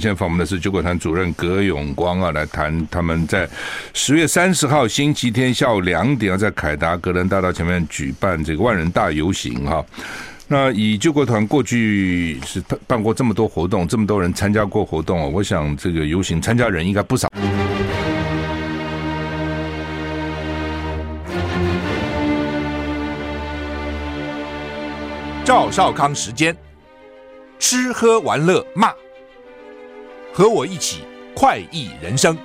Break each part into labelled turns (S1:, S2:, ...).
S1: 现在访问的是救国团主任葛永光啊，来谈他们在十月三十号星期天下午两点要在凯达格兰大道前面举办这个万人大游行哈。那以救国团过去是办过这么多活动，这么多人参加过活动啊，我想这个游行参加人应该不少。
S2: 赵少康时间，吃喝玩乐骂，和我一起快意人生。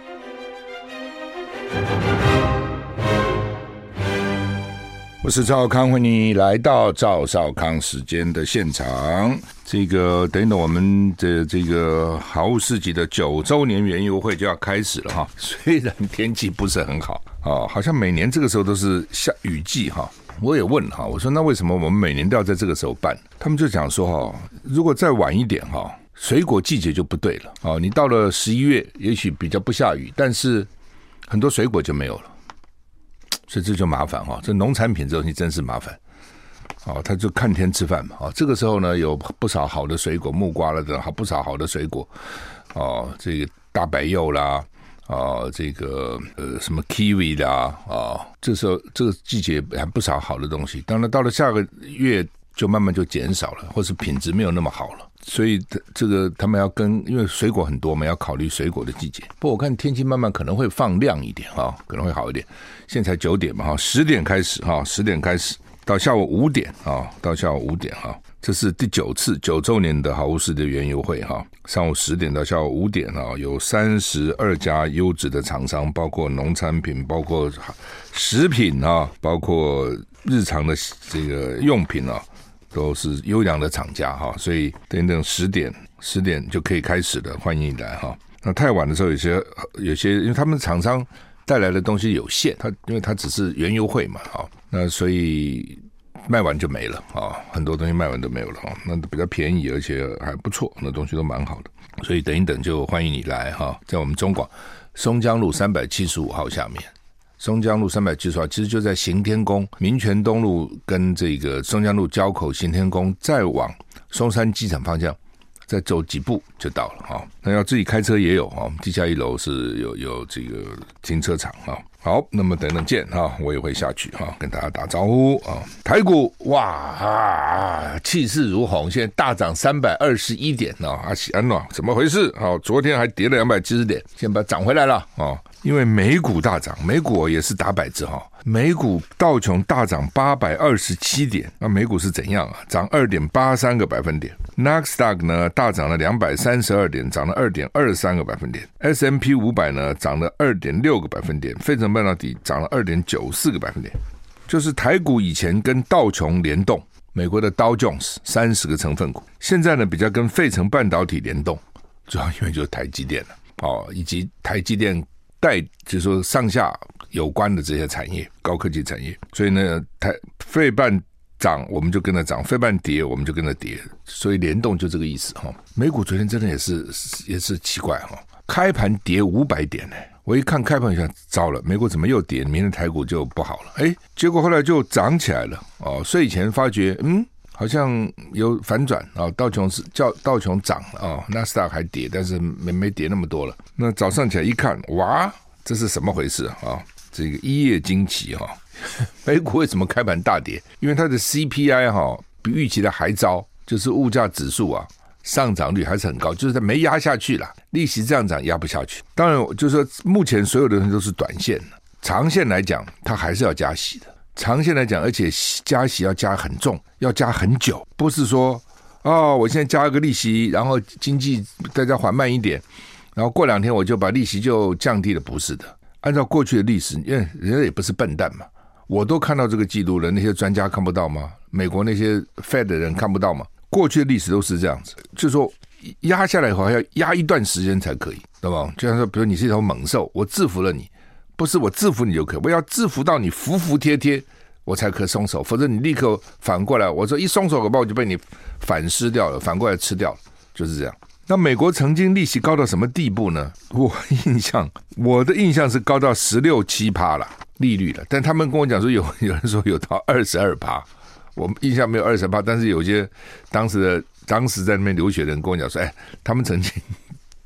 S1: 我是赵康，欢迎你来到赵少康时间的现场。这个等等，我们的这个好物市集的九周年园游会就要开始了哈。虽然天气不是很好啊，好像每年这个时候都是下雨季哈。我也问哈，我说那为什么我们每年都要在这个时候办？他们就讲说哈，如果再晚一点哈，水果季节就不对了啊。你到了十一月，也许比较不下雨，但是很多水果就没有了，所以这就麻烦哈。这农产品这东西真是麻烦。哦，他就看天吃饭嘛。哦，这个时候呢，有不少好的水果，木瓜了的，好不少好的水果。哦，这个大白柚啦。啊，这个呃，什么 kiwi 的啊，啊，这时候这个季节还不少好的东西。当然，到了下个月就慢慢就减少了，或是品质没有那么好了。所以，这个他们要跟，因为水果很多嘛，要考虑水果的季节。不过，我看天气慢慢可能会放亮一点啊，可能会好一点。现在才九点嘛，哈，十点开始哈，十点开始到下午五点啊，到下午五点哈。这是第九次九周年的好物市的园游会哈，上午十点到下午五点啊，有三十二家优质的厂商，包括农产品、包括食品啊，包括日常的这个用品啊，都是优良的厂家哈，所以等等十点十点就可以开始了，欢迎你来哈。那太晚的时候，有些有些，因为他们厂商带来的东西有限，他因为他只是园游会嘛，哈，那所以。卖完就没了啊，很多东西卖完都没有了啊，那比较便宜，而且还不错，那东西都蛮好的，所以等一等就欢迎你来哈，在我们中广松江路三百七十五号下面，松江路三百七十号其实就在行天宫民权东路跟这个松江路交口，行天宫再往松山机场方向。再走几步就到了哈，那要自己开车也有哈，地下一楼是有有这个停车场哈。好，那么等等见哈，我也会下去哈，跟大家打招呼啊。台股哇啊，气势如虹，现在大涨三百二十一点呢，阿喜安呐，怎么回事？好，昨天还跌了两百七十点，现在涨回来了啊。因为美股大涨，美股也是打百折哈。美股道琼大涨八百二十七点，那美股是怎样啊？涨二点八三个百分点。纳斯达克呢大涨了两百三十二点，涨了二点二三个百分点。，S M P 五百呢涨了二点六个百分点。费城半导体涨了二点九四个百分点。就是台股以前跟道琼联动，美国的道琼斯三十个成分股，现在呢比较跟费城半导体联动，主要因为就是台积电了哦，以及台积电。带就是说上下有关的这些产业，高科技产业，所以呢，台费半涨，我们就跟着涨；费半跌，我们就跟着跌。所以联动就这个意思哈。美股昨天真的也是也是奇怪哈，开盘跌五百点呢。我一看开盘，想糟了，美股怎么又跌？明天台股就不好了。哎，结果后来就涨起来了哦。睡前发觉，嗯。好像有反转啊，道琼是叫道琼涨了啊，纳斯达克还跌，但是没没跌那么多了。那早上起来一看，哇，这是什么回事啊？这个一夜惊奇哈，美股为什么开盘大跌？因为它的 CPI 哈比预期的还糟，就是物价指数啊上涨率还是很高，就是它没压下去了，利息这样涨压不下去。当然，就是说目前所有的人都是短线的，长线来讲它还是要加息的。长线来讲，而且加息要加很重，要加很久，不是说哦，我现在加一个利息，然后经济大家缓慢一点，然后过两天我就把利息就降低了，不是的。按照过去的历史，因为人家也不是笨蛋嘛，我都看到这个记录了，那些专家看不到吗？美国那些 Fed 的人看不到吗？过去的历史都是这样子，就是说压下来以后还要压一段时间才可以，对吧？就像说，比如你是一头猛兽，我制服了你。不是我制服你就可以，我要制服到你服服帖帖，我才可松手，否则你立刻反过来，我说一松手，恐怕我就被你反噬掉了，反过来吃掉了，就是这样。那美国曾经利息高到什么地步呢？我印象，我的印象是高到十六七趴了利率了，但他们跟我讲说有有人说有到二十二趴，我印象没有二十趴，但是有些当时的当时在那边留学的人跟我讲说，哎，他们曾经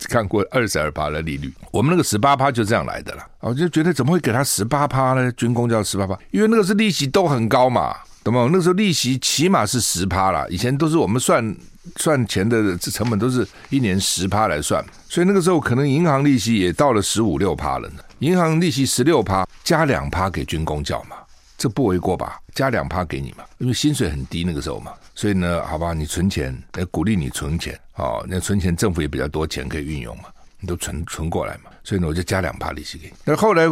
S1: 看过二十二趴的利率，我们那个十八趴就这样来的了。我就觉得怎么会给他十八趴呢？军工叫十八趴，因为那个是利息都很高嘛，懂吗？那时候利息起码是十趴啦，以前都是我们算算钱的这成本都是一年十趴来算，所以那个时候可能银行利息也到了十五六趴了呢。银行利息十六趴加两趴给军工叫嘛，这不为过吧？加两趴给你嘛，因为薪水很低那个时候嘛。所以呢，好吧，你存钱，来鼓励你存钱，哦，那存钱政府也比较多钱可以运用嘛，你都存存过来嘛。所以呢，我就加两趴利息给你。那后来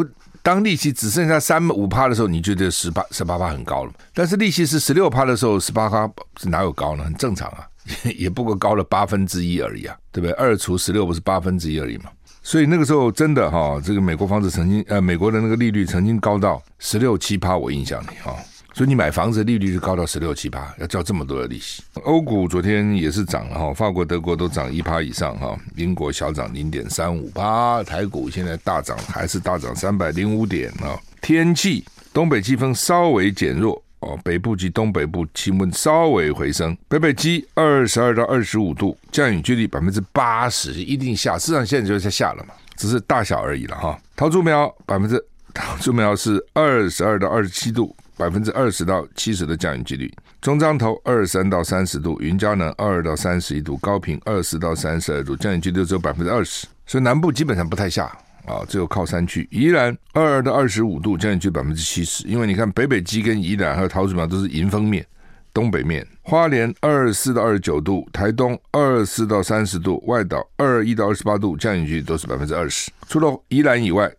S1: 当利息只剩下三五趴的时候，你觉得十八十八趴很高了？但是利息是十六趴的时候，十八趴是哪有高呢？很正常啊，也也不过高了八分之一而已啊，对不对？二除十六不是八分之一而已嘛。所以那个时候真的哈、哦，这个美国房子曾经呃，美国的那个利率曾经高到十六七趴，我印象里哈。哦所以你买房子利率是高到十六七趴，要交这么多的利息。欧股昨天也是涨了哈，法国、德国都涨一趴以上哈，英国小涨零点三五趴，台股现在大涨，还是大涨三百零五点啊。天气，东北季风稍微减弱哦，北部及东北部气温稍微回升，北北基二十二到二十五度，降雨几率百分之八十，一定下。市场现在就在下了嘛，只是大小而已了哈。桃竹苗百分之，桃竹苗是二十二到二十七度。百分之二十到七十的降雨几率，中彰投二十三到三十度，云嘉南二到三十一度，高屏二十到三十二度，降雨几率只有百分之二十，所以南部基本上不太下啊，只有靠山区。宜兰二到二十五度，降雨几率百分之七十，因为你看北北基跟宜兰还有桃竹苗都是迎风面，东北面。花莲二四到二十九度，台东二四到三十度，外岛二一到二十八度，降雨几率都是百分之二十，除了宜兰以外。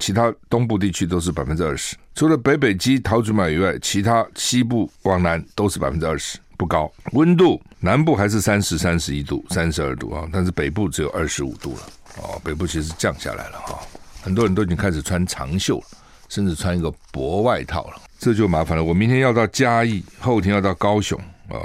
S1: 其他东部地区都是百分之二十，除了北北基、桃竹苗以外，其他西部往南都是百分之二十，不高。温度南部还是三十、三十一度、三十二度啊，但是北部只有二十五度了哦。北部其实降下来了哈，很多人都已经开始穿长袖，甚至穿一个薄外套了，这就麻烦了。我明天要到嘉义，后天要到高雄啊，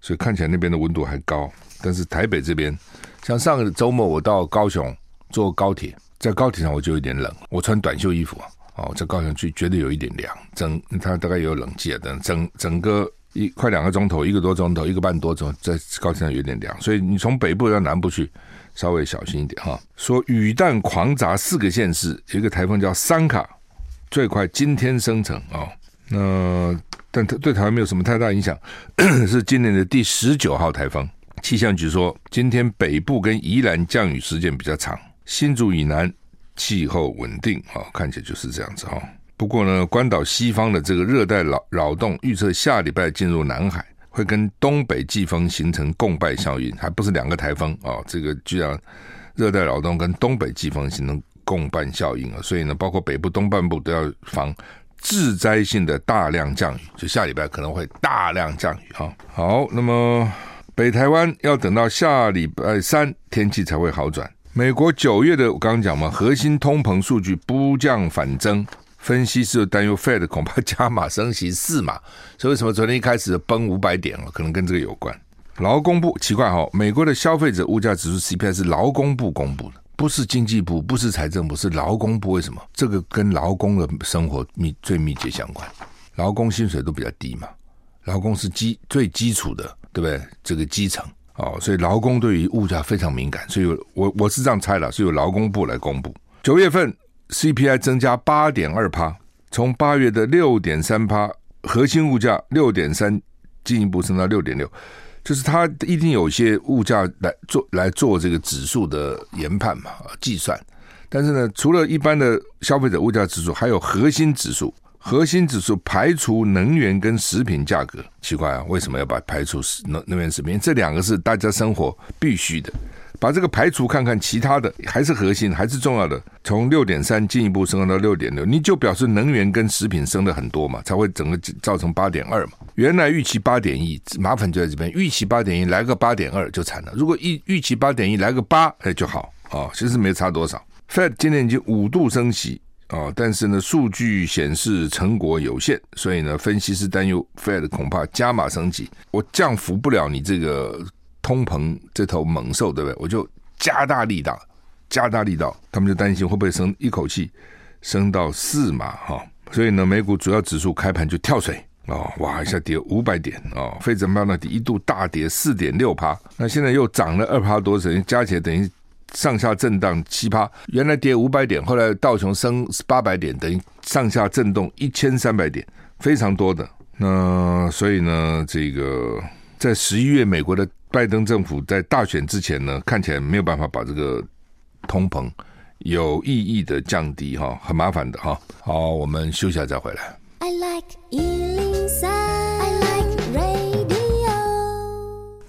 S1: 所以看起来那边的温度还高，但是台北这边，像上个周末我到高雄坐高铁。在高铁上我就有点冷，我穿短袖衣服啊，哦，在高雄去觉得有一点凉，整它大概有冷气啊，等整整个一快两个钟头，一个多钟头，一个半多钟，在高铁上有点凉，所以你从北部到南部去稍微小心一点哈。说雨弹狂砸四个县市，有一个台风叫桑卡，最快今天生成啊，那但它对台湾没有什么太大影响，是今年的第十九号台风。气象局说，今天北部跟宜兰降雨时间比较长。新竹以南气候稳定，啊，看起来就是这样子哈。不过呢，关岛西方的这个热带扰扰动预测下礼拜进入南海，会跟东北季风形成共伴效应，还不是两个台风啊。这个居然热带扰动跟东北季风形成共伴效应啊，所以呢，包括北部东半部都要防致灾性的大量降雨，就下礼拜可能会大量降雨哈。好，那么北台湾要等到下礼拜三天气才会好转。美国九月的我刚刚讲嘛，核心通膨数据不降反增，分析师担忧 Fed 恐怕加码升息四码，所以为什么昨天一开始崩五百点了？可能跟这个有关。劳工部奇怪哈、哦，美国的消费者物价指数 CPI 是劳工部公布的，不是经济部，不是财政部，是劳工部。为什么？这个跟劳工的生活密最密切相关，劳工薪水都比较低嘛，劳工是基最基础的，对不对？这个基层。哦，所以劳工对于物价非常敏感，所以我我是这样猜了，是由劳工部来公布。九月份 CPI 增加八点二趴，从八月的六点三趴，核心物价六点三进一步升到六点六，就是它一定有一些物价来做来做这个指数的研判嘛，计算。但是呢，除了一般的消费者物价指数，还有核心指数。核心指数排除能源跟食品价格，奇怪啊，为什么要把排除能能源食品？这两个是大家生活必须的，把这个排除看看，其他的还是核心，还是重要的。从六点三进一步升到六点六，你就表示能源跟食品升的很多嘛，才会整个造成八点二嘛。原来预期八点一，麻烦就在这边，预期八点一来个八点二就惨了。如果预预期八点一来个八，哎就好啊，其实没差多少。Fed 今年已经五度升息。哦，但是呢，数据显示成果有限，所以呢，分析师担忧 Fed 恐怕加码升级，我降服不了你这个通膨这头猛兽，对不对？我就加大力道，加大力道，他们就担心会不会升一口气升到四码哈，所以呢，美股主要指数开盘就跳水哦，哇一下跌五百点哦，费城半导体一度大跌四点六趴，那现在又涨了二趴多，等于加起来等于上下震荡七趴，原来跌五百点，后来道琼升八百点，等于上下震动一千三百点，非常多的。那所以呢，这个在十一月，美国的拜登政府在大选之前呢，看起来没有办法把这个通膨有意义的降低哈，很麻烦的哈。好，我们休息下再回来。I like 103, I like radio.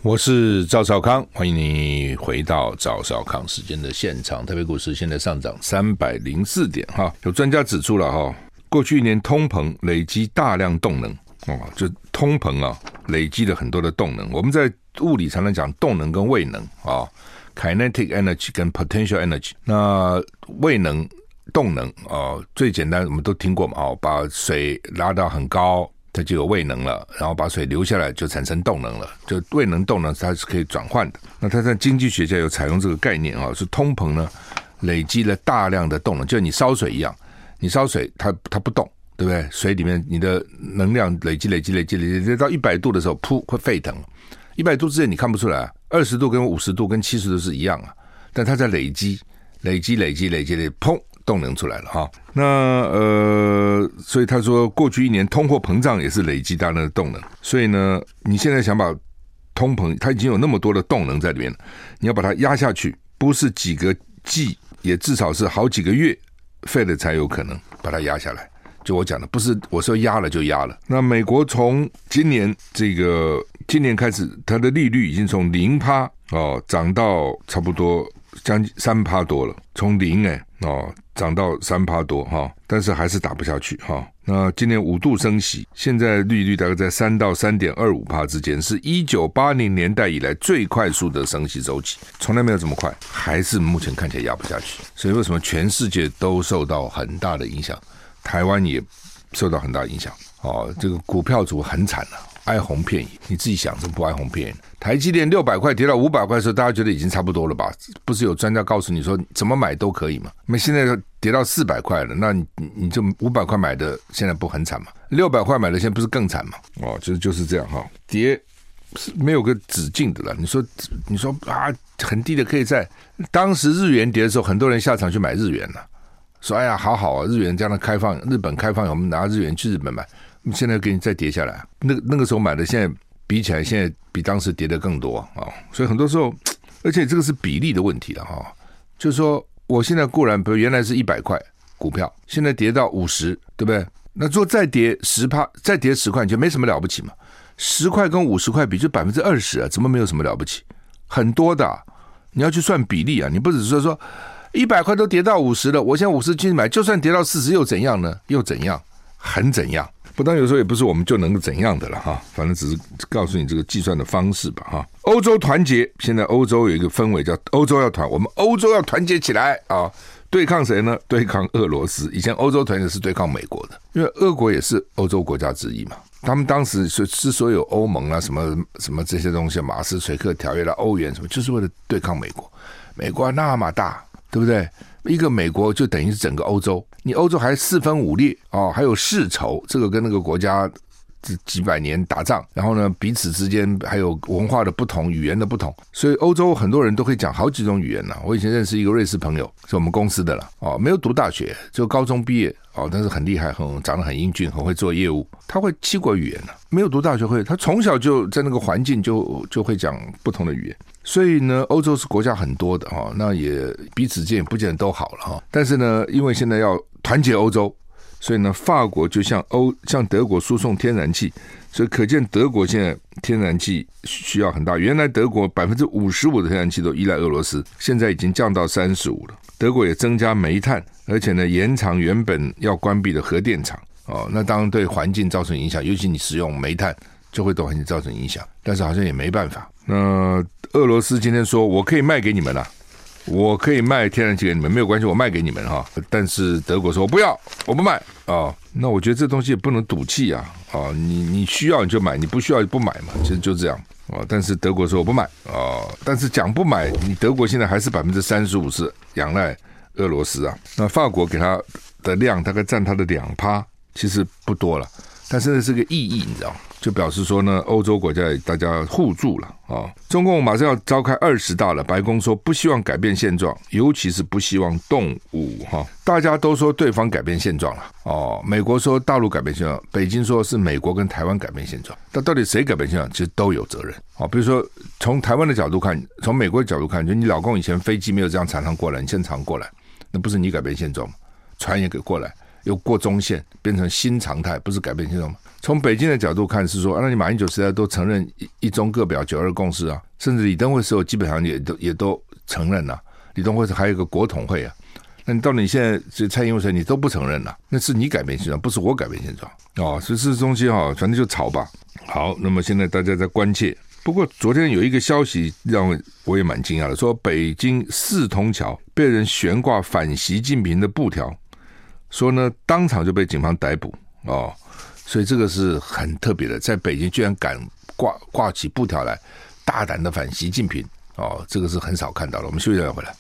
S1: 我是赵少康，欢迎你回到赵少康时间的现场。特别股市现在上涨三百零四点哈，有专家指出了哈，过去一年通膨累积大量动能哦，就通膨啊累积了很多的动能。我们在物理常常讲动能跟位能啊，kinetic energy 跟 potential energy。那位能、动能啊，最简单我们都听过嘛，哦，把水拉到很高。它就有位能了，然后把水流下来就产生动能了。就位能动能它是可以转换的。那它在经济学家有采用这个概念啊，是通膨呢累积了大量的动能，就你烧水一样，你烧水它它不动，对不对？水里面你的能量累积累积累积累积到一百度的时候，噗会沸腾。一百度之内你看不出来，二十度跟五十度跟七十度是一样啊，但它在累积累积累积累积的砰。动能出来了哈，那呃，所以他说，过去一年通货膨胀也是累积大量的动能，所以呢，你现在想把通膨，它已经有那么多的动能在里面了，你要把它压下去，不是几个季，也至少是好几个月费了才有可能把它压下来。就我讲的，不是我说压了就压了。那美国从今年这个今年开始，它的利率已经从零趴哦涨到差不多将近三趴多了，从零哎哦。涨到三趴多哈，但是还是打不下去哈。那今年五度升息，现在利率大概在三到三点二五趴之间，是一九八零年代以来最快速的升息周期，从来没有这么快，还是目前看起来压不下去。所以为什么全世界都受到很大的影响，台湾也受到很大影响哦，这个股票组很惨了啊。哀鸿遍野，你自己想，怎么不哀鸿遍野？台积电六百块跌到五百块的时候，大家觉得已经差不多了吧？不是有专家告诉你说，怎么买都可以吗？那现在跌到四百块了，那你你就五百块买的，现在不很惨吗？六百块买的，现在不是更惨吗？哦，就是就是这样哈，跌是没有个止境的了。你说你说啊，很低的可以在当时日元跌的时候，很多人下场去买日元了，说哎呀，好好啊，日元这样的开放，日本开放，我们拿日元去日本买。现在给你再跌下来，那那个时候买的，现在比起来，现在比当时跌的更多啊、所以很多时候，而且这个是比例的问题了哈、就是说，我现在固然比如原来是一百块股票，现在跌到五十，对不对？那做再跌十趴，再跌十块，你就没什么了不起嘛。十块跟五十块比，就百分之二十啊，怎么没有什么了不起？很多的、你要去算比例啊，你不只是说说一百块都跌到五十了，我现在五十进去买，就算跌到四十又怎样呢？又怎样？很怎样？不但有时候也不是我们就能够怎样的了哈，反正只是告诉你这个计算的方式吧哈。欧洲团结，现在欧洲有一个氛围叫欧洲要团，我们欧洲要团结起来啊，对抗谁呢？对抗俄罗斯。以前欧洲团结是对抗美国的，因为俄国也是欧洲国家之一嘛。他们当时是之所以有欧盟啊，什么什么这些东西，马斯垂克条约啦、欧元什么，就是为了对抗美国。美国那么大，对不对？一个美国就等于是整个欧洲。你欧洲还四分五裂哦，还有世仇，这个跟那个国家这几百年打仗，然后呢，彼此之间还有文化的不同、语言的不同，所以欧洲很多人都会讲好几种语言呢。我以前认识一个瑞士朋友，是我们公司的了哦，没有读大学，就高中毕业哦，但是很厉害，很长得很英俊，很会做业务，他会七国语言呢，没有读大学会，他从小就在那个环境就就会讲不同的语言。所以呢，欧洲是国家很多的哈，那也彼此间也不见得都好了哈。但是呢，因为现在要团结欧洲，所以呢，法国就向欧向德国输送天然气，所以可见德国现在天然气需要很大。原来德国百分之五十五的天然气都依赖俄罗斯，现在已经降到三十五了。德国也增加煤炭，而且呢，延长原本要关闭的核电厂哦。那当然对环境造成影响，尤其你使用煤炭就会对环境造成影响。但是好像也没办法。那俄罗斯今天说：“我可以卖给你们了，我可以卖天然气给你们，没有关系，我卖给你们哈。”但是德国说：“我不要，我不卖啊。哦”那我觉得这东西也不能赌气啊！啊、哦，你你需要你就买，你不需要就不买嘛，其实就这样啊、哦。但是德国说：“我不买啊。哦”但是讲不买，你德国现在还是百分之三十五是仰赖俄罗斯啊。那法国给他的量大概占他的两趴，其实不多了。但是呢是个意义，你知道，就表示说呢，欧洲国家大家互助了啊、中共马上要召开二十大了，白宫说不希望改变现状，尤其是不希望动武哈、哦。大家都说对方改变现状了哦，美国说大陆改变现状，北京说是美国跟台湾改变现状，但到底谁改变现状，其实都有责任啊、哦。比如说从台湾的角度看，从美国的角度看，就你老公以前飞机没有这样常常过来，你现在常过来，那不是你改变现状吗？船也给过来。又过中线，变成新常态，不是改变现状吗？从北京的角度看，是说，啊、那你马英九时代都承认一一中各表九二共识啊，甚至李登辉时候基本上也都也都承认了、李登辉是还有一个国统会啊，那你到你现在这蔡英文时代你都不承认了、那是你改变现状，不是我改变现状哦。所以这东西哈，反正就吵吧。好，那么现在大家在关切。不过昨天有一个消息让我我也蛮惊讶的，说北京四通桥被人悬挂反习近平的布条。说呢，当场就被警方逮捕哦，所以这个是很特别的，在北京居然敢挂挂起布条来，大胆的反习近平哦，这个是很少看到的。我们休息一下回来。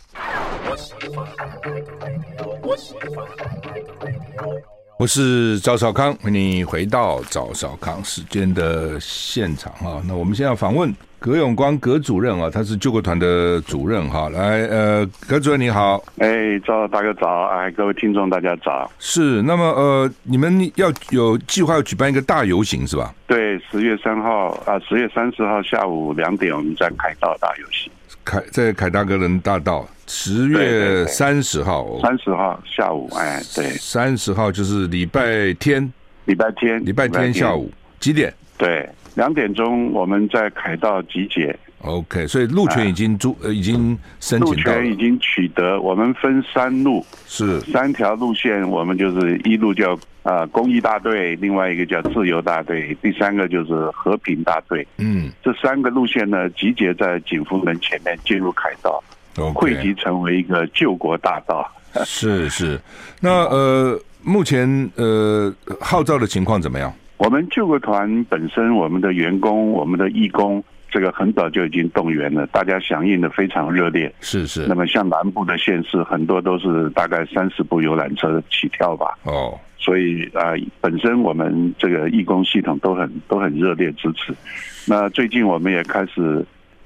S1: 我是赵少康，欢迎你回到赵少康时间的现场啊。那我们现在访问葛永光葛主任啊，他是救国团的主任哈。来，呃，葛主任你好，
S3: 哎，赵大哥早，哎，各位听众大家早。
S1: 是，那么呃，你们要有计划要举办一个大游行是吧？
S3: 对，十月三号啊，十月三十号下午两点，我们在凯道大游行。
S1: 凯在凯达格兰大道，十月三十号，
S3: 三十号下午，哎，对，
S1: 三十号就是礼拜天，
S3: 礼拜天，
S1: 礼拜天下午几点？
S3: 对，两点钟我们在凯道集结。
S1: OK，所以路权已经租，呃，已经申请到了，
S3: 路权已经取得。我们分三路，
S1: 是
S3: 三条路线，我们就是一路叫啊公益大队，另外一个叫自由大队，第三个就是和平大队。嗯，这三个路线呢，集结在景福门前面，进入凯道汇集成为一个救国大道。
S1: 是是，那呃，目前呃号召的情况怎么样？
S3: 我们救国团本身，我们的员工，我们的义工。这个很早就已经动员了，大家响应的非常热烈。
S1: 是是。
S3: 那么像南部的县市，很多都是大概三十部游览车起跳吧。哦。所以啊、呃，本身我们这个义工系统都很都很热烈支持。那最近我们也开始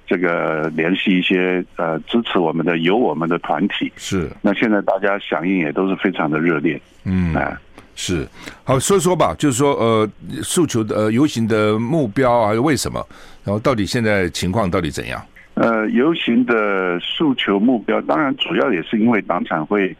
S3: 这个联系一些呃支持我们的有我们的团体。是。那现在大家响应也都是非常的热烈。嗯。啊。
S1: 是，好说说吧，就是说，呃，诉求的呃游行的目标还有为什么，然后到底现在情况到底怎样？
S3: 呃，游行的诉求目标，当然主要也是因为党产会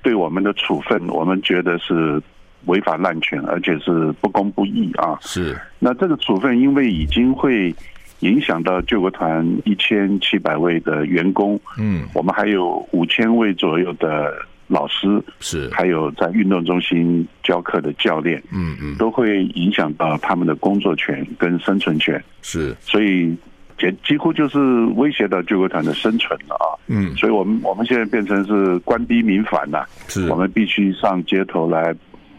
S3: 对我们的处分，我们觉得是违法滥权，而且是不公不义啊。是，那这个处分因为已经会影响到救国团一千七百位的员工，嗯，我们还有五千位左右的。老师是，还有在运动中心教课的教练，嗯嗯，都会影响到他们的工作权跟生存权，是，所以几几乎就是威胁到救国团的生存了啊，嗯，所以我们我们现在变成是官逼民反了，是，我们必须上街头来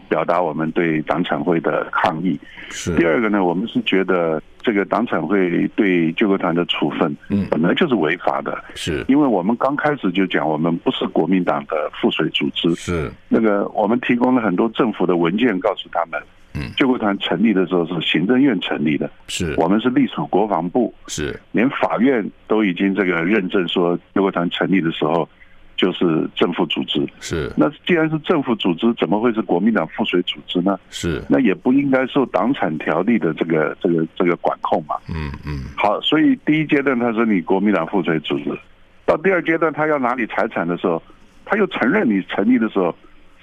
S3: 表达我们对党产会的抗议。是，第二个呢，我们是觉得。这个党产会对救国团的处分，嗯，本来就是违法的，是，因为我们刚开始就讲，我们不是国民党的附属组织，是那个我们提供了很多政府的文件，告诉他们，嗯，救国团成立的时候是行政院成立的，是我们是隶属国防部，是连法院都已经这个认证说，救国团成立的时候。就是政府组织是，那既然是政府组织，怎么会是国民党附随组织呢？是，那也不应该受党产条例的这个这个这个管控嘛。嗯嗯。好，所以第一阶段他说你国民党附随组织，到第二阶段他要拿你财产的时候，他又承认你成立的时候。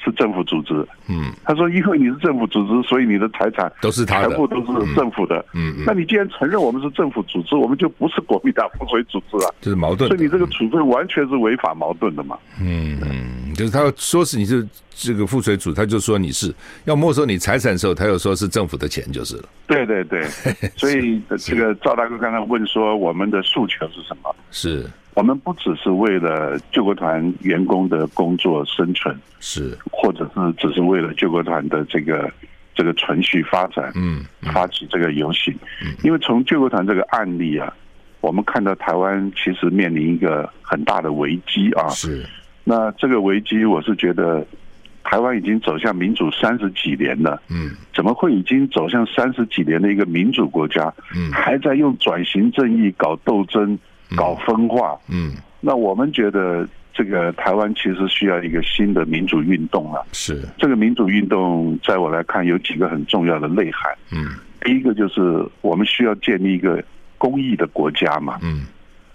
S3: 是政府组织，嗯，他说因为你是政府组织，所以你的财产都是他的，全部都是政府的，嗯嗯。那你既然承认我们是政府组织，我们就不是国民党附属组织啊，就是矛盾。所以你这个处分完全是违法矛盾的嘛。嗯嗯，就是他说是你是这个附水组，他就说你是要没收你财产的时候，他又说是政府的钱就是了。对对对，所以这个赵大哥刚才问说我们的诉求是什么？是。我们不只是为了救国团员工的工作生存，是，或者是只是为了救国团的这个这个存续发展，嗯，发起这个游行，嗯，因为从救国团这个案例啊，我们看到台湾其实面临一个很大的危机啊，是，那这个危机我是觉得台湾已经走向民主三十几年了，嗯，怎么会已经走向三十几年的一个民主国家，嗯，还在用转型正义搞斗争、搞分化，嗯，那我们觉得这个台湾其实需要一个新的民主运动了。
S1: 是
S3: 这个民主运动，在我来看有几个很重要的内涵，嗯，第一个就是我们需要建立一个公益的国家嘛，嗯。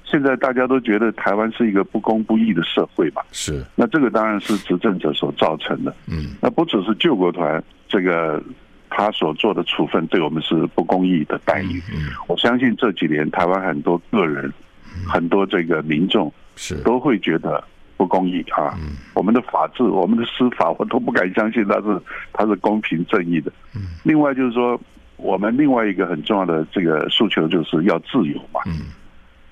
S3: 现在大家都觉得台湾是一个不公不义的社会嘛？
S1: 是。
S3: 那这个当然是执政者所造成的。嗯。那不只是救国团这个他所做的处分对我们是不公义的待遇。嗯。我相信这几年台湾很多个人、很多这个民众是都会觉得不公义啊。嗯。我们的法治、我们的司法，我都不敢相信它是它是公平正义的。嗯。另外就是说，我们另外一个很重要的这个诉求就是要自由嘛。嗯。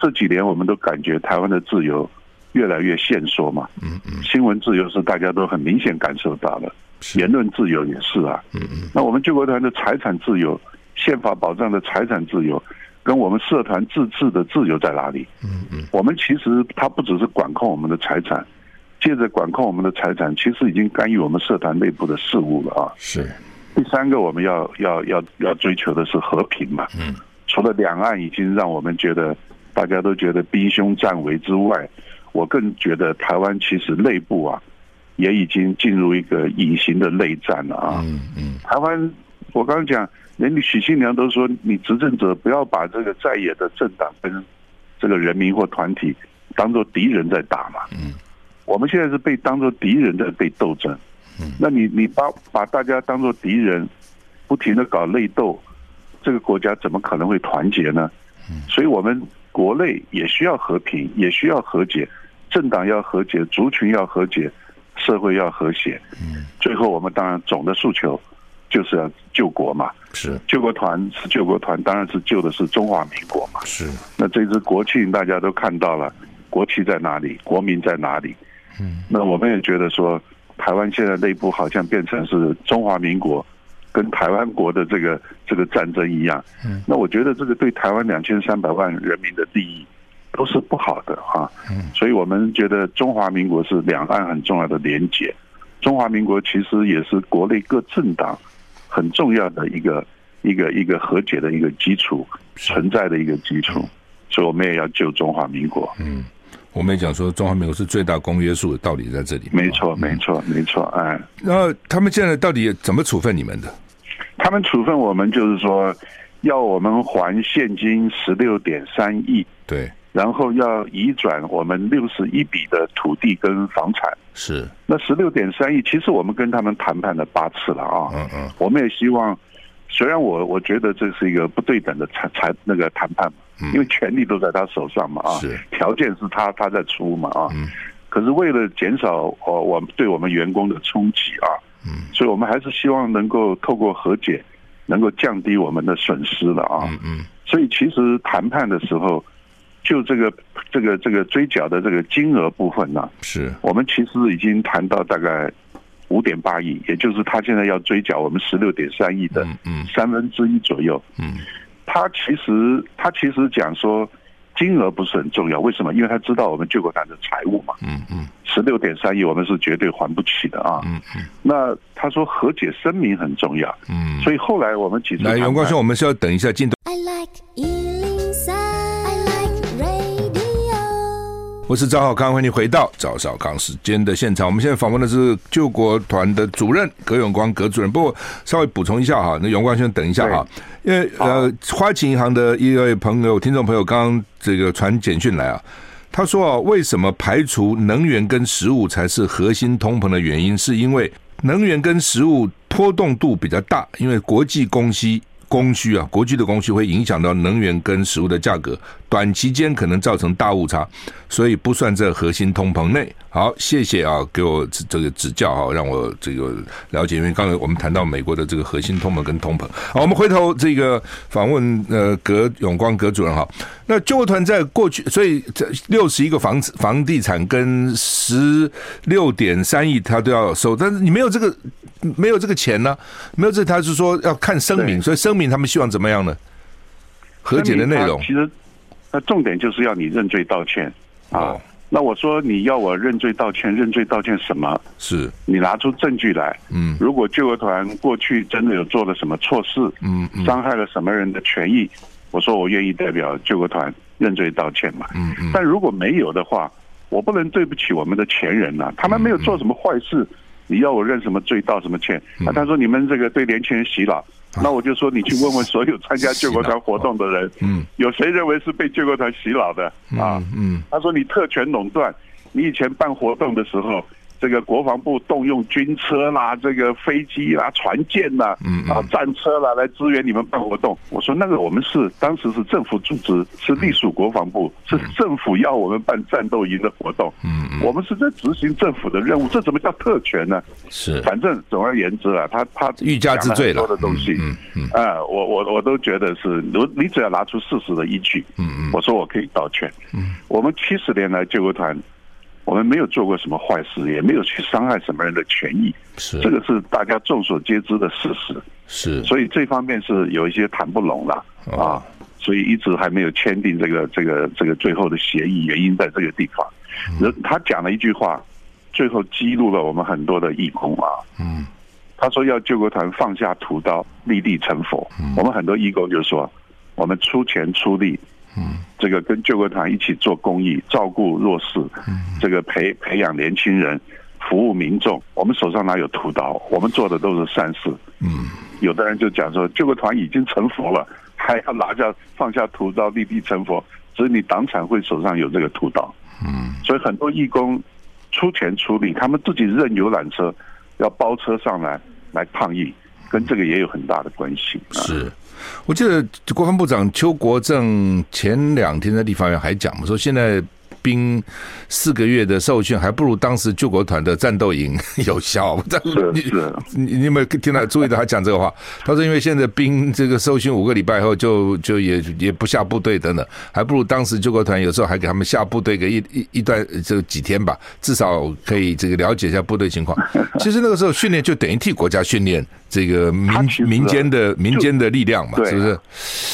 S3: 这几年我们都感觉台湾的自由越来越限缩嘛，嗯嗯，新闻自由是大家都很明显感受到的，言论自由也是啊，嗯嗯，那我们救国团的财产自由，宪法保障的财产自由，跟我们社团自治的自由在哪里？嗯嗯，我们其实它不只是管控我们的财产，借着管控我们的财产，其实已经干预我们社团内部的事务了啊。
S1: 是，
S3: 第三个我们要要要要追求的是和平嘛，嗯，除了两岸已经让我们觉得。大家都觉得兵凶战危之外，我更觉得台湾其实内部啊，也已经进入一个隐形的内战了啊。嗯嗯。台湾，我刚刚讲，连你许信良都说，你执政者不要把这个在野的政党跟这个人民或团体当做敌人在打嘛。嗯。我们现在是被当做敌人在被斗争。嗯。那你你把把大家当做敌人，不停的搞内斗，这个国家怎么可能会团结呢？嗯。所以我们。国内也需要和平，也需要和解，政党要和解，族群要和解，社会要和谐。嗯，最后我们当然总的诉求就是要救国嘛。
S1: 是，
S3: 救国团是救国团，当然是救的是中华民国嘛。
S1: 是，
S3: 那这支国庆大家都看到了，国旗在哪里，国民在哪里？嗯，那我们也觉得说，台湾现在内部好像变成是中华民国。跟台湾国的这个这个战争一样，嗯，那我觉得这个对台湾两千三百万人民的利益都是不好的啊，嗯，所以我们觉得中华民国是两岸很重要的连结，中华民国其实也是国内各政党很重要的一个一个一个和解的一个基础存在的一个基础，所以我们也要救中华民国，嗯。
S1: 我们也讲说，中华民国是最大公约数的道理在这里。
S3: 没错，没错，没错。哎，
S1: 然后他们现在到底怎么处分你们的？
S3: 他们处分我们，就是说要我们还现金十六点三亿，
S1: 对，
S3: 然后要移转我们六十一笔的土地跟房产。
S1: 是，
S3: 那十六点三亿，其实我们跟他们谈判了八次了啊。嗯嗯，我们也希望，虽然我我觉得这是一个不对等的谈谈那个谈判嘛。因为权力都在他手上嘛啊，是。条件是他他在出嘛啊，可是为了减少哦我们对我们员工的冲击啊，嗯。所以我们还是希望能够透过和解，能够降低我们的损失了啊，嗯。所以其实谈判的时候，就这个这个这个追缴的这个金额部分呢，
S1: 是
S3: 我们其实已经谈到大概五点八亿，也就是他现在要追缴我们十六点三亿的三分之一左右，嗯。他其实，他其实讲说，金额不是很重要，为什么？因为他知道我们救国团的财务嘛。嗯嗯。十六点三亿，我们是绝对还不起的啊。嗯嗯。那他说和解声明很重要。嗯。所以后来我们几次。
S1: 来，袁光兄，我们是要等一下镜头。我是赵浩康，欢迎回到赵少康时间的现场。我们现在访问的是救国团的主任葛永光葛主任。不过稍微补充一下哈，那永光先等一下哈，因为呃，花旗银行的一位朋友、听众朋友刚刚这个传简讯来啊，他说啊，为什么排除能源跟食物才是核心通膨的原因？是因为能源跟食物波动度比较大，因为国际供需。供需啊，国际的供需会影响到能源跟食物的价格，短期间可能造成大误差，所以不算在核心通膨内。好，谢谢啊，给我这个指教啊，让我这个了解。因为刚才我们谈到美国的这个核心通膨跟通膨，好，我们回头这个访问呃葛永光葛主任哈。那救国团在过去，所以这六十一个房子房地产跟十六点三亿他都要收，但是你没有这个。没有这个钱呢、啊，没有这，他是说要看声明，所以声明他们希望怎么样呢？和解的内容，
S3: 其实那重点就是要你认罪道歉啊。那我说你要我认罪道歉，认罪道歉什么？
S1: 是
S3: 你拿出证据来。
S1: 嗯，
S3: 如果救国团过去真的有做了什么错事，
S1: 嗯，
S3: 伤害了什么人的权益，我说我愿意代表救国团认罪道歉嘛。
S1: 嗯嗯。
S3: 但如果没有的话，我不能对不起我们的前人呐、啊，他们没有做什么坏事，你要我认什么罪道什么歉？啊他说你们这个对年轻人洗脑。那我就说，你去问问所有参加救国团活动的人，
S1: 嗯，
S3: 有谁认为是被救国团洗脑的？啊？
S1: 嗯，
S3: 他说你特权垄断，你以前办活动的时候，这个国防部动用军车啦，这个飞机啦、船舰啦，嗯啊战车啦来支援你们办活动。我说那个我们是当时是政府组织，是隶属国防部，是政府要我们办战斗营的活动，嗯嗯，我们是在执行政府的任务，这怎么叫特权呢？
S1: 是，
S3: 反正总而言之啊，他他
S1: 欲加之罪了，
S3: 的东西，嗯嗯，啊，我我我都觉得是，你你只要拿出事实的依据，嗯嗯，我说我可以道歉，嗯，我们七十年来救国团。我们没有做过什么坏事，也没有去伤害什么人的权益，
S1: 是
S3: 这个是大家众所皆知的事实。
S1: 是，
S3: 所以这方面是有一些谈不拢了啊，所以一直还没有签订这个这个这个最后的协议，原因在这个地方。人他讲了一句话，最后激怒了我们很多的义工啊。
S1: 嗯，
S3: 他说要救国团放下屠刀，立地成佛。我们很多义工就说，我们出钱出力。
S1: 嗯，
S3: 这个跟救国团一起做公益，照顾弱势，这个培培养年轻人，服务民众。我们手上哪有屠刀？我们做的都是善事。
S1: 嗯，
S3: 有的人就讲说，救国团已经成佛了，还要拿下放下屠刀，立地成佛。所以你党产会手上有这个屠刀。
S1: 嗯，
S3: 所以很多义工出钱出力，他们自己任游览车，要包车上来来抗议，跟这个也有很大的关系。
S1: 是。我记得国防部长邱国正前两天在立法院还讲嘛，说现在。兵四个月的受训，还不如当时救国团的战斗营 有效。
S3: 是是，
S1: 你你有没有听到注意到他讲这个话？他说，因为现在兵这个受训五个礼拜后就，就就也也不下部队等等，还不如当时救国团有时候还给他们下部队个一一一段就几天吧，至少可以这个了解一下部队情况。其实那个时候训练就等于替国家训练这个民民间的民间的力量嘛，是不是？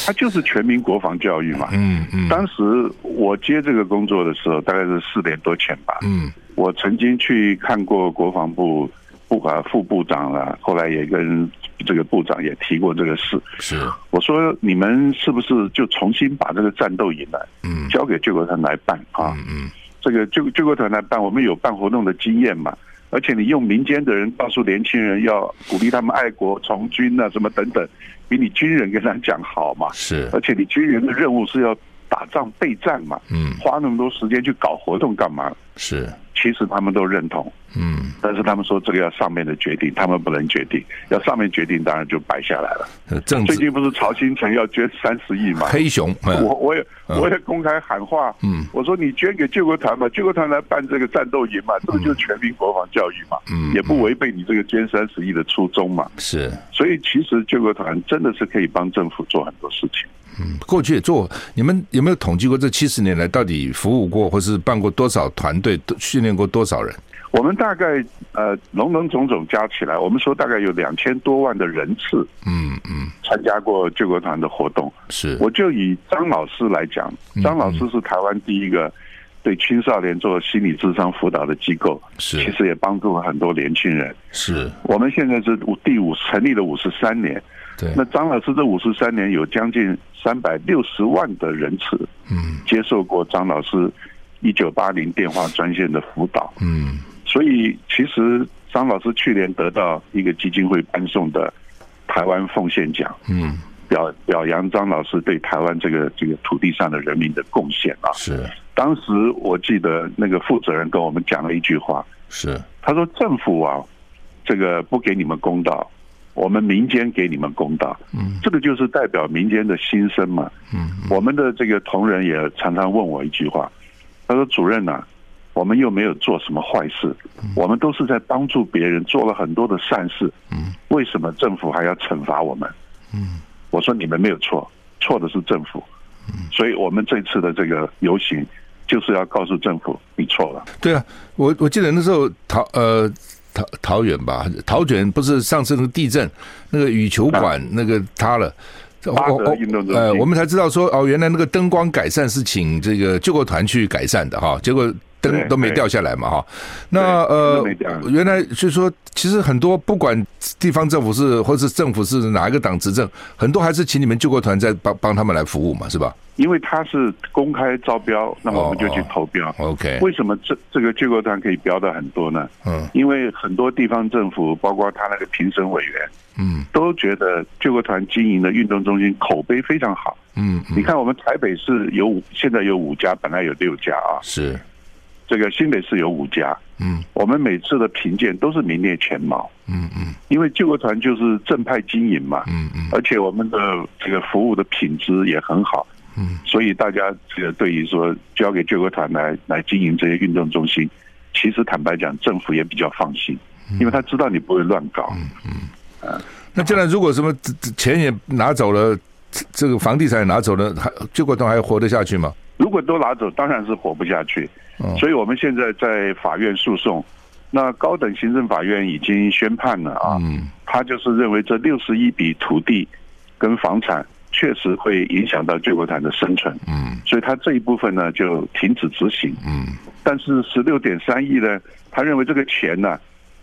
S3: 他就是全民国防教育嘛。
S1: 嗯嗯。
S3: 当时我接这个工作的时候，大概是四年多前吧。
S1: 嗯。
S3: 我曾经去看过国防部部啊副部长了，后来也跟这个部长也提过这个事。
S1: 是。
S3: 我说你们是不是就重新把这个战斗营来，
S1: 嗯，
S3: 交给救国团来办啊？
S1: 嗯嗯。
S3: 这个救救国团来办，我们有办活动的经验嘛？而且你用民间的人告诉年轻人要鼓励他们爱国从军啊，什么等等，比你军人跟他讲好嘛。
S1: 是，
S3: 而且你军人的任务是要打仗备战嘛。
S1: 嗯，
S3: 花那么多时间去搞活动干嘛？
S1: 是，
S3: 其实他们都认同。
S1: 嗯，
S3: 但是他们说这个要上面的决定，他们不能决定，要上面决定，当然就摆下来了。
S1: 政
S3: 最近不是曹兴诚要捐三十亿吗？
S1: 黑熊，
S3: 我我也我也公开喊话，
S1: 嗯，
S3: 我说你捐给救国团嘛，救国团来办这个战斗营嘛，这个就是全民国防教育嘛，
S1: 嗯，
S3: 也不违背你这个捐三十亿的初衷嘛。
S1: 是，
S3: 所以其实救国团真的是可以帮政府做很多事情。
S1: 嗯，过去也做，你们有没有统计过这七十年来到底服务过或是办过多少团队，训练过多少人？
S3: 我们大概呃，龙龙种种加起来，我们说大概有两千多万的人次，
S1: 嗯嗯，
S3: 参加过救国团的活动。
S1: 是，
S3: 我就以张老师来讲，张老师是台湾第一个对青少年做心理智商辅导的机构，
S1: 是，
S3: 其实也帮助了很多年轻人。
S1: 是，
S3: 我们现在是第五成立了五十三年，
S1: 对，
S3: 那张老师这五十三年有将近三百六十万的人次，
S1: 嗯，
S3: 接受过张老师一九八零电话专线的辅导，
S1: 嗯。
S3: 所以，其实张老师去年得到一个基金会颁送的台湾奉献奖，
S1: 嗯，
S3: 表表扬张老师对台湾这个这个土地上的人民的贡献啊。
S1: 是，
S3: 当时我记得那个负责人跟我们讲了一句话，
S1: 是，
S3: 他说政府啊，这个不给你们公道，我们民间给你们公道。
S1: 嗯，
S3: 这个就是代表民间的心声嘛。
S1: 嗯，
S3: 我们的这个同仁也常常问我一句话，他说主任呐。我们又没有做什么坏事，我们都是在帮助别人，做了很多的善事。
S1: 嗯，
S3: 为什么政府还要惩罚我们？
S1: 嗯，我
S3: 说你们没有错，错的是政府。嗯，所以我们这次的这个游行就是要告诉政府，你错了。
S1: 对啊，我我记得那时候桃呃桃桃园吧，桃园不是上次那个地震，那个羽球馆那个塌了。
S3: 八德运动中心，
S1: 呃，我们才知道说哦，原来那个灯光改善是请这个救国团去改善的哈，结果灯都没掉下来嘛哈。那呃，原来就是说，其实很多不管地方政府是或是政府是哪一个党执政，很多还是请你们救国团在帮帮他们来服务嘛，是吧？
S3: 因为他是公开招标，那么我们就去投
S1: 标。OK，
S3: 为什么这这个救国团可以标的很多呢？嗯，因为很多地方政府，包括他那个评审委员，嗯，都觉得救国团经营的运动中心口碑非常好。嗯，嗯，你看我们台北市有五，现在有五家，本来有六家啊。
S1: 是，
S3: 这个新北市有五家。嗯，我们每次的评鉴都是名列前茅。嗯嗯，因为救国团就是正派经营嘛。嗯嗯，而且我们的这个服务的品质也很好。嗯，所以大家这个对于说交给救国团来来经营这些运动中心，其实坦白讲，政府也比较放心，因为他知道你不会乱搞。嗯
S1: 嗯，啊，那将来如果什么钱也拿走了，这个房地产也拿走了，还救国团还活得下去吗？
S3: 如果都拿走，当然是活不下去。所以我们现在在法院诉讼，那高等行政法院已经宣判了啊，他就是认为这六十一笔土地跟房产。确实会影响到救国团的生存，嗯，所以他这一部分呢就停止执行，嗯，但是十六点三亿呢，他认为这个钱呢，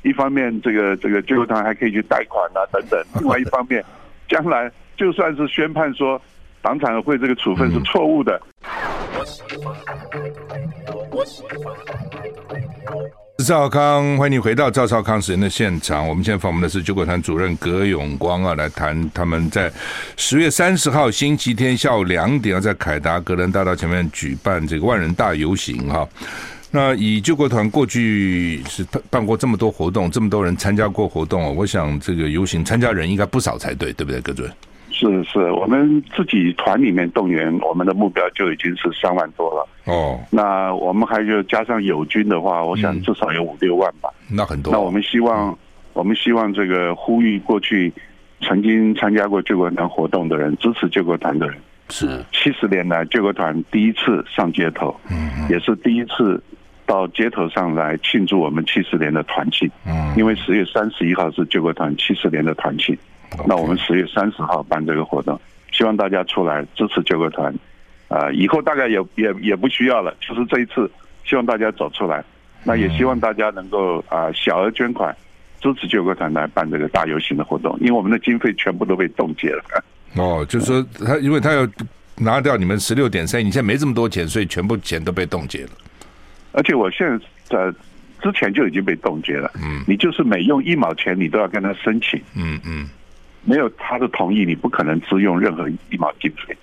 S3: 一方面这个这个救国团还可以去贷款啊等等，另外一方面，将来就算是宣判说党产会这个处分是错误的。
S1: 赵康，欢迎你回到赵少康时间的现场。我们现在访问的是救国团主任葛永光啊，来谈他们在十月三十号星期天下午两点要在凯达格兰大道前面举办这个万人大游行哈。那以救国团过去是办过这么多活动，这么多人参加过活动啊，我想这个游行参加人应该不少才对，对不对，葛主任？
S3: 是是，我们自己团里面动员，我们的目标就已经是三万多了。哦，那我们还就加上友军的话，我想至少有五六万吧。
S1: 那很多。
S3: 那我们希望，我们希望这个呼吁过去曾经参加过救国团活动的人，支持救国团的人。
S1: 是。
S3: 七十年来，救国团第一次上街头，嗯，也是第一次到街头上来庆祝我们七十年的团庆。嗯，因为十月三十一号是救国团七十年的团庆。那我们十月三十号办这个活动，希望大家出来支持救国团。啊、呃，以后大概也也也不需要了，就是这一次，希望大家走出来。那也希望大家能够啊、呃、小额捐款支持救国团来办这个大游行的活动，因为我们的经费全部都被冻结了。
S1: 哦，就是说他，因为他要拿掉你们十六点三亿，你现在没这么多钱，所以全部钱都被冻结了。
S3: 而且我现在在之前就已经被冻结了。嗯，你就是每用一毛钱，你都要跟他申请。嗯嗯。没有他的同意，你不可能支用任何一毛经费。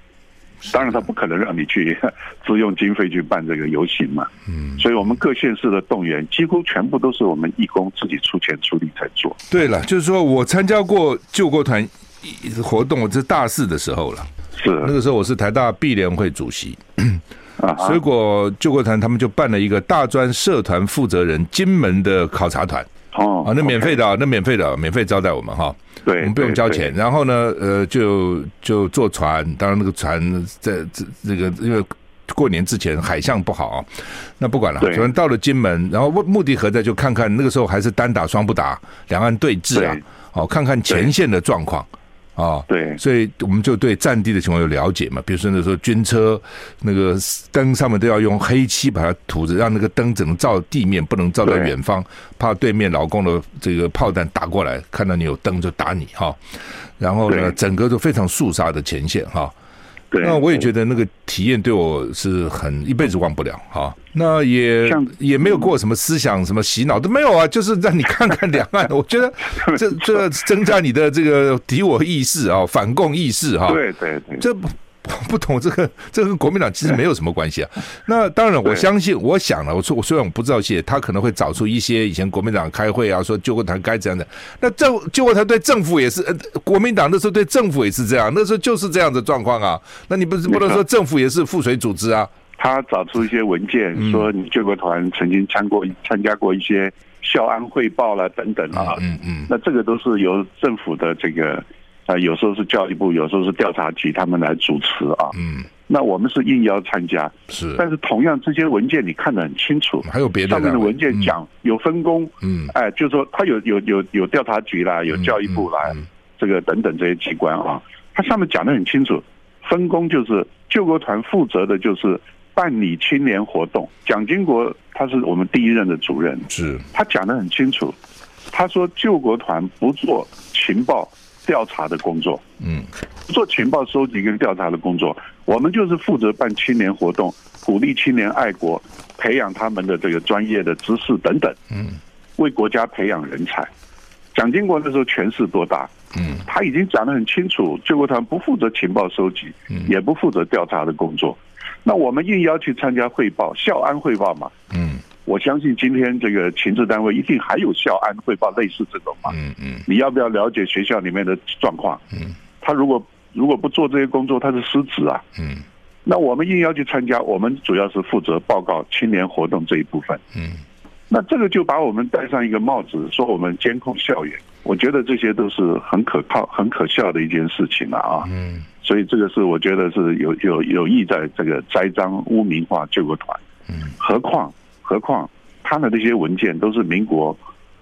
S3: 当然，他不可能让你去 支用经费去办这个游行嘛。嗯，所以我们各县市的动员几乎全部都是我们义工自己出钱出力在做。
S1: 对了，就是说我参加过救国团活动，我这是大四的时候了。
S3: 是
S1: 那个时候我是台大毕联会主席，啊，结果救国团他们就办了一个大专社团负责人金门的考察团。哦，啊，那免费的.那免费的，免费招待我们哈。对，我们不用交钱。然后呢，呃，就就坐船，当然那个船在这这个，因为过年之前海象不好啊，那不管了。反正到了金门，然后目目的何在？就看看那个时候还是单打双不打，两岸对峙啊，哦，看看前线的状况。啊、哦，对，所以我们就对战地的情况有了解嘛。比如说那时候军车那个灯上面都要用黑漆把它涂着，让那个灯只能照地面，不能照到远方，怕对面老公的这个炮弹打过来，看到你有灯就打你哈、哦。然后呢，整个都非常肃杀的前线哈。哦那我也觉得那个体验对我是很一辈子忘不了哈。那也也没有过什么思想什么洗脑都没有啊，就是让你看看两岸。我觉得 这这增加你的这个敌我意识啊，反共意识哈。
S3: 对对对，
S1: 这。不懂这个，这个跟国民党其实没有什么关系啊。那当然，我相信，我想了，我说我虽然我不知道些，他可能会找出一些以前国民党开会啊，说救国团该怎样的。那政救国团对政府也是，国民党那时候对政府也是这样，那时候就是这样的状况啊。那你不是不能说政府也是赋水组织啊？
S3: 他找出一些文件，说你救国团曾经参过参加过一些校安汇报了等等啊。嗯嗯。那这个都是由政府的这个。啊，有时候是教育部，有时候是调查局，他们来主持啊。嗯，那我们是应邀参加。是，但是同样这些文件你看得很清楚，
S1: 还有别的
S3: 上面的文件讲有分工。嗯，哎，就是说他有有有有调查局啦，有教育部啦，这个等等这些机关啊，它上面讲得很清楚，分工就是救国团负责的就是办理青年活动。蒋经国他是我们第一任的主任，
S1: 是
S3: 他讲得很清楚。他说救国团不做情报调查的工作，嗯，不做情报收集跟调查的工作，我们就是负责办青年活动，鼓励青年爱国，培养他们的这个专业的知识等等，嗯，为国家培养人才。蒋经国那时候权势多大？嗯，他已经讲得很清楚，救国团不负责情报收集，也不负责调查的工作。那我们应邀去参加汇报，校安汇报嘛。嗯，我相信今天这个情治单位一定还有校安汇报类似这种嘛。嗯嗯，你要不要了解学校里面的状况？嗯，他如果如果不做这些工作，他是失职啊。嗯，那我们硬要去参加，我们主要是负责报告青年活动这一部分。嗯。那这个就把我们戴上一个帽子，说我们监控校园，我觉得这些都是很可靠、很可笑的一件事情了啊。嗯，所以这个是我觉得是有有有意在这个栽赃污名化救国团。嗯，何况何况他的那些文件都是民国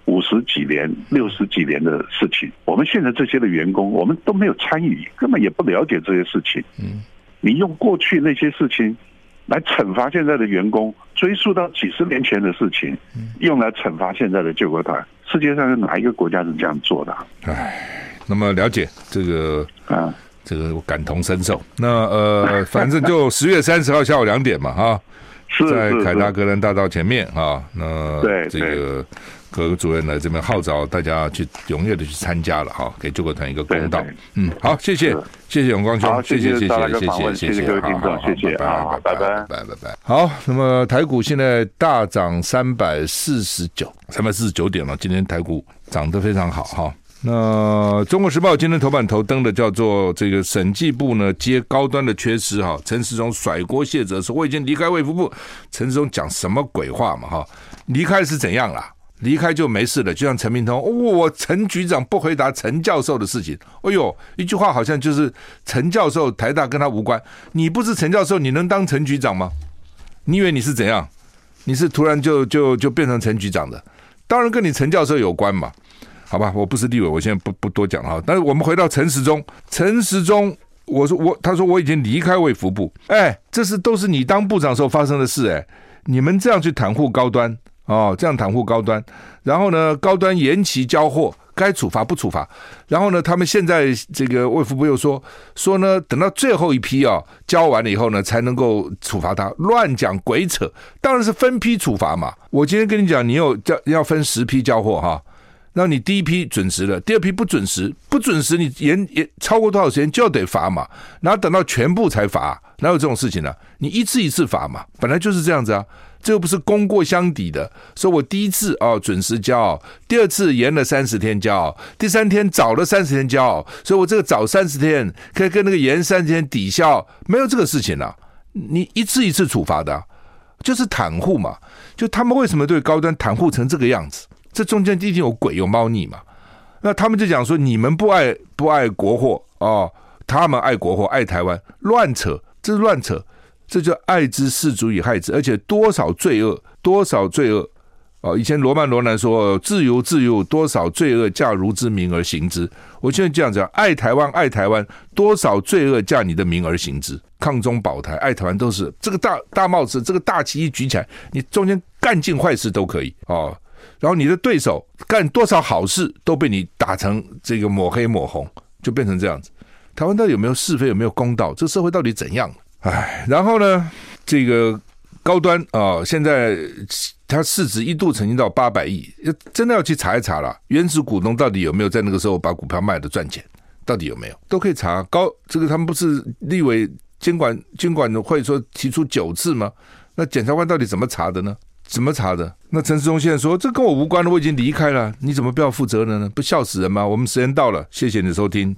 S3: 五十几年、六十几年的事情，我们现在这些的员工，我们都没有参与，根本也不了解这些事情。嗯，你用过去那些事情。来惩罚现在的员工，追溯到几十年前的事情，用来惩罚现在的救国团。世界上有哪一个国家是这样做的？
S1: 哎，那么了解这个啊，这个我感同身受。那呃，反正就十月三十号下午两点嘛，哈，在凯达格兰大道前面啊。那这个。葛主任来这边号召大家去踊跃的去参加了哈，给救国团一个公道。嗯，好，谢谢，谢谢永光兄，谢谢，谢谢，谢谢，谢谢各位听众，谢谢，拜拜，拜拜，拜拜。好，那么台股现在大涨三百四十九，三百四十九点了。今天台股涨得非常好哈。那中国时报今天头版头登的叫做这个审计部呢接高端的缺失哈，陈世忠甩锅卸责说我已经离开卫福部，陈世忠讲什么鬼话嘛哈？离开是怎样啦？离开就没事了，就像陈明通，我陈局长不回答陈教授的事情。哎呦，一句话好像就是陈教授台大跟他无关。你不是陈教授，你能当陈局长吗？你以为你是怎样？你是突然就就就变成陈局长的？当然跟你陈教授有关嘛。好吧，我不是立委，我现在不不多讲哈。但是我们回到陈时中，陈时中，我说我，他说我已经离开卫福部。哎，这是都是你当部长时候发生的事哎。你们这样去袒护高端。哦，这样袒护高端，然后呢，高端延期交货，该处罚不处罚，然后呢，他们现在这个卫福部又说说呢，等到最后一批啊交完了以后呢，才能够处罚他，乱讲鬼扯，当然是分批处罚嘛。我今天跟你讲，你有交要分十批交货哈，那你第一批准时了，第二批不准时，不准时你延延超过多少时间就要得罚嘛，然后等到全部才罚，哪有这种事情呢、你一次一次罚嘛，本来就是这样子啊。这又不是功过相抵的，说我第一次哦准时交，第二次延了三十天交，第三天早了三十天交，所以我这个早三十天可以跟那个延三十天抵消，没有这个事情了。你一次一次处罚的，就是袒护嘛。就他们为什么对高端袒护成这个样子？这中间一定有鬼有猫腻嘛。那他们就讲说你们不爱不爱国货哦，他们爱国货爱台湾，乱扯，这是乱扯。这就爱之是足以害之，而且多少罪恶，多少罪恶哦！以前罗曼·罗兰说：“自由，自由，多少罪恶驾如之名而行之。”我现在这样讲：爱台湾，爱台湾，多少罪恶驾你的名而行之。抗中保台，爱台湾，都是这个大大帽子，这个大旗一举起来，你中间干尽坏事都可以哦。然后你的对手干多少好事，都被你打成这个抹黑抹红，就变成这样子。台湾到底有没有是非，有没有公道？这社会到底怎样？哎，然后呢，这个高端啊、现在它市值一度曾经到八百亿，真的要去查一查了。原始股东到底有没有在那个时候把股票卖的赚钱？到底有没有？都可以查。高这个他们不是立委监管监管会说提出九次吗？那检察官到底怎么查的呢？怎么查的？那陈世忠现在说这跟我无关了，我已经离开了，你怎么不要负责任呢？不笑死人吗？我们时间到了，谢谢你的收听。